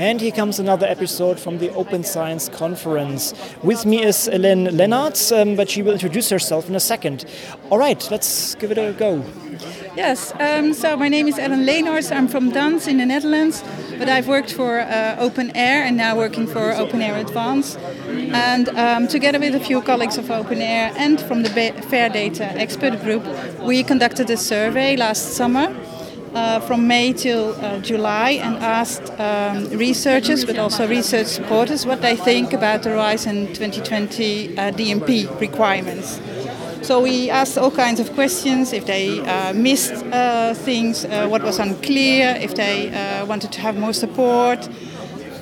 And here comes another episode from the Open Science Conference. With me is Ellen Leenarts, um, but she will introduce herself in a second. All right, let's give it a go. Yes, um, so my name is Ellen Leenarts. I'm from DANS in the Netherlands, but I've worked for uh, OpenAIRE and now working for OpenAIRE Advance. And um, together with a few colleagues of OpenAIRE and from the FAIR Data Expert Group, we conducted a survey last summer uh, from May till uh, July and asked um, researchers but also research supporters what they think about the Horizon 2020 uh, DMP requirements. So we asked all kinds of questions if they uh, missed uh, things, uh, what was unclear, if they wanted to have more support.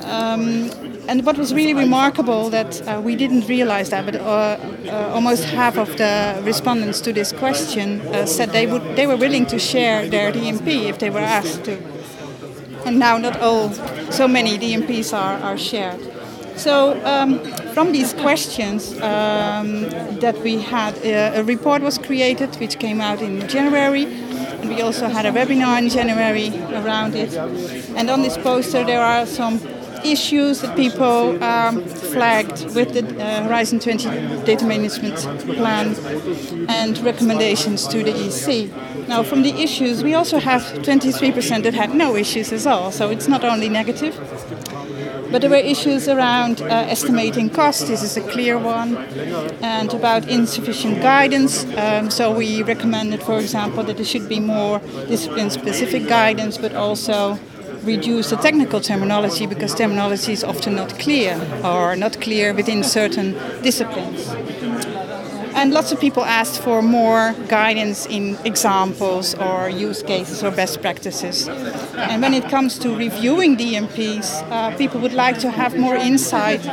Um, and what was really remarkable that uh, we didn't realize that, but uh, uh, almost half of the respondents to this question uh, said they would they were willing to share their DMP if they were asked to. And now not all, so many DMPs are, are shared. So um, from these questions um, that we had, uh, a report was created which came out in January. And we also had a webinar in January around it. And on this poster there are some issues that people um, flagged with the uh, Horizon 20 data management plan and recommendations to the EC. Now, from the issues, we also have 23% that had no issues at all, so it's not only negative. But there were issues around uh, estimating cost, this is a clear one, and about insufficient guidance. Um, so we recommended, for example, that there should be more discipline specific guidance, but also reduce the technical terminology because terminology is often not clear or not clear within certain disciplines. And lots of people asked for more guidance in examples or use cases or best practices. And when it comes to reviewing DMPs, uh, people would like to have more insight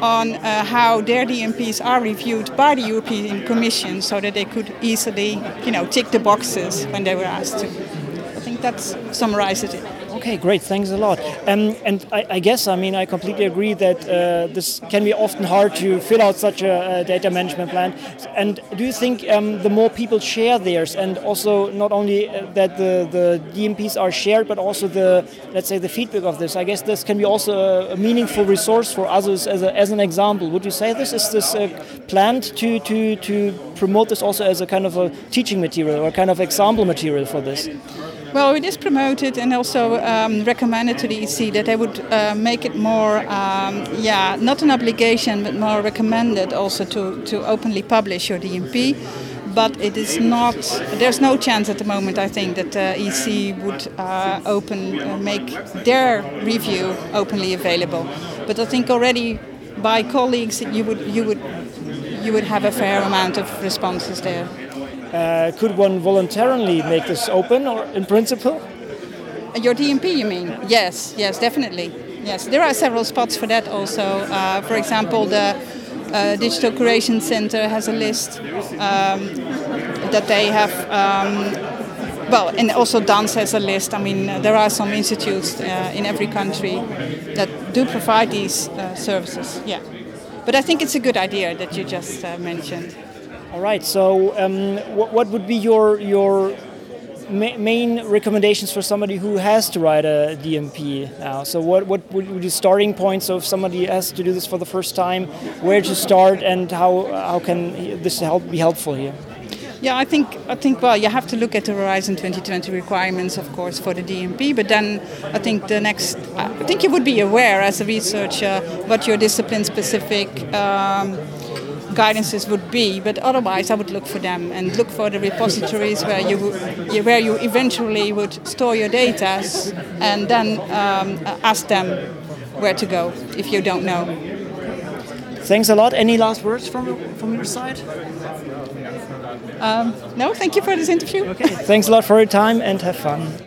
on uh, how their DMPs are reviewed by the European Commission so that they could easily, you know, tick the boxes when they were asked to. I think that summarizes it. Okay, great. Thanks a lot. Um, and I, I, guess, I mean, I completely agree that uh, this can be often hard to fill out such a, a data management plan. And do you think um, the more people share theirs, and also not only uh, that the, the DMPs are shared, but also the, let's say, the feedback of this, I guess this can be also a, meaningful resource for others as, a, as an example. Would you say this? Is this uh, planned to, to, to promote this also as a kind of a teaching material or kind of example material for this? Well, it is promoted and also um, recommended to the EC that they would uh, make it more, um, yeah, not an obligation, but more recommended also to, to openly publish your DMP. But it is not. There's no chance at the moment. I think that the EC would uh, open, uh, make their review openly available. But I think already by colleagues, you would you would you would have a fair amount of responses there. Uh, could one voluntarily make this open, or in principle? Your DMP, you mean? Yes, yes, definitely. Yes, there are several spots for that also. Uh, for example, the uh, Digital Curation Center has a list um, that they have. Um, well, and also DANS has a list. I mean, there are some institutes uh, in every country that do provide these uh, services. Yeah, but I think it's a good idea that you just uh, mentioned. All right. So, um, what, would be your your ma main recommendations for somebody who has to write a DMP now? So, what what would be the starting points of somebody has to do this for the first time? Where to start, and how how can this help be helpful here? Yeah, I think I think well, you have to look at the Horizon 2020 requirements, of course, for the DMP. But then I think the next, I think you would be aware as a researcher what your discipline-specific. Um, guidances would be, but otherwise I would look for them and look for the repositories where you where you eventually would store your data and then um, ask them where to go if you don't know. Thanks a lot. Any last words from from your side? Um, no, thank you for this interview. Okay. Thanks a lot for your time and have fun.